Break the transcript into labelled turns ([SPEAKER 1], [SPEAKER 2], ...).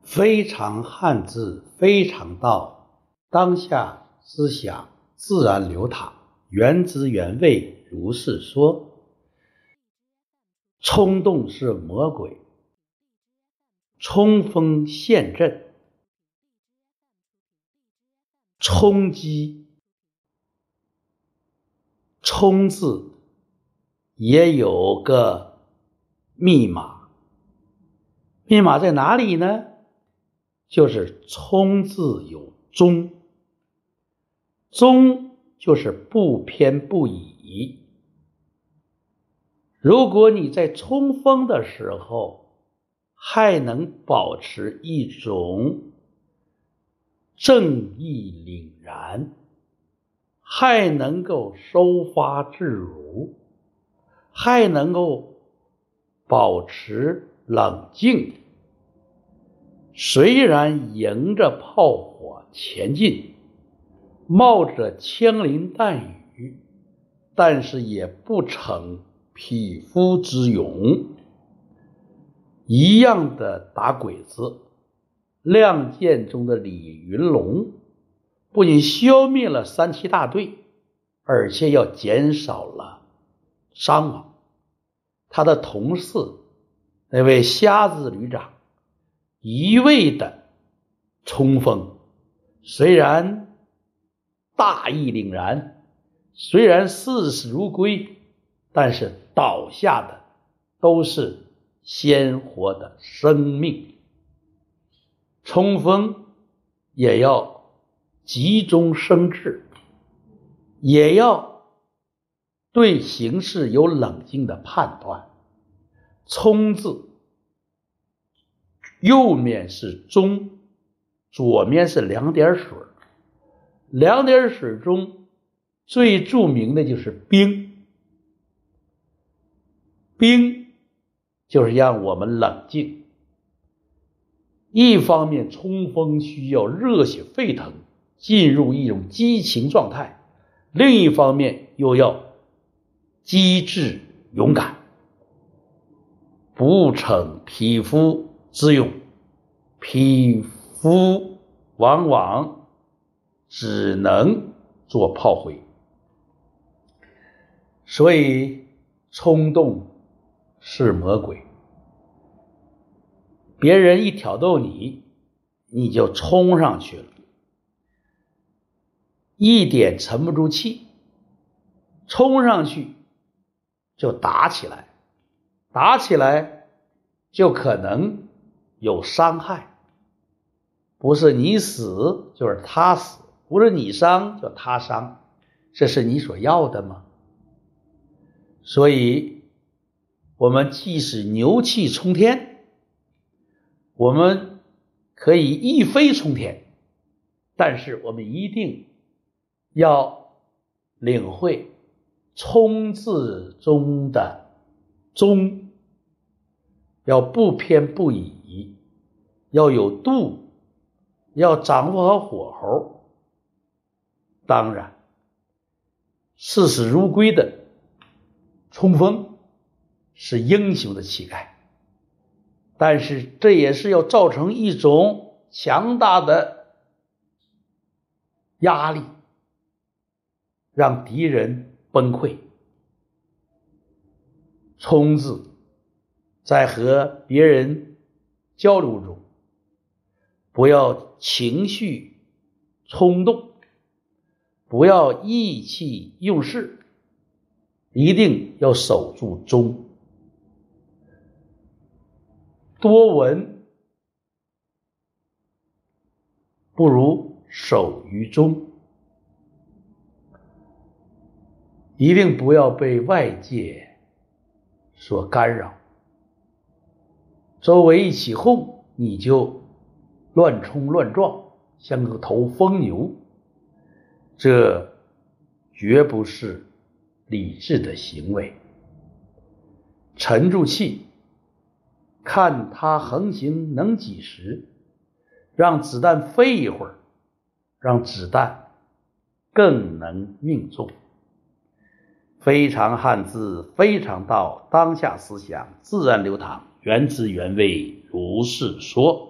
[SPEAKER 1] 非常汉字，非常道，当下思想自然流淌，原汁原味如是说。冲动是魔鬼，冲锋陷阵，冲击，冲字也有个密码，密码在哪里呢？就是“冲”字有中，中就是不偏不倚。如果你在冲锋的时候还能保持一种正义凛然，还能够收发自如，还能够保持冷静，虽然迎着炮火前进，冒着枪林弹雨，但是也不逞。匹夫之勇，一样的打鬼子。《亮剑》中的李云龙不仅消灭了三七大队，而且要减少了伤亡。他的同事那位瞎子旅长一味的冲锋，虽然大义凛然，虽然视死如归。但是倒下的都是鲜活的生命，冲锋也要急中生智，也要对形势有冷静的判断。冲字右面是中，左面是两点水，两点水中最著名的就是冰。冰就是让我们冷静。一方面，冲锋需要热血沸腾，进入一种激情状态；另一方面，又要机智勇敢，不逞匹夫之勇。匹夫往往只能做炮灰，所以冲动。是魔鬼，别人一挑逗你，你就冲上去了，一点沉不住气，冲上去就打起来，打起来就可能有伤害，不是你死就是他死，不是你伤就他伤，这是你所要的吗？所以。我们即使牛气冲天，我们可以一飞冲天，但是我们一定要领会“冲”字中的“中”，要不偏不倚，要有度，要掌握好火候。当然，视死如归的冲锋。是英雄的气概，但是这也是要造成一种强大的压力，让敌人崩溃。冲字在和别人交流中，不要情绪冲动，不要意气用事，一定要守住中。多闻不如守于中，一定不要被外界所干扰。周围一起哄，你就乱冲乱撞，像个头疯牛，这绝不是理智的行为。沉住气。看他横行能几时，让子弹飞一会儿，让子弹更能命中。非常汉字，非常道，当下思想自然流淌，原汁原味，如是说。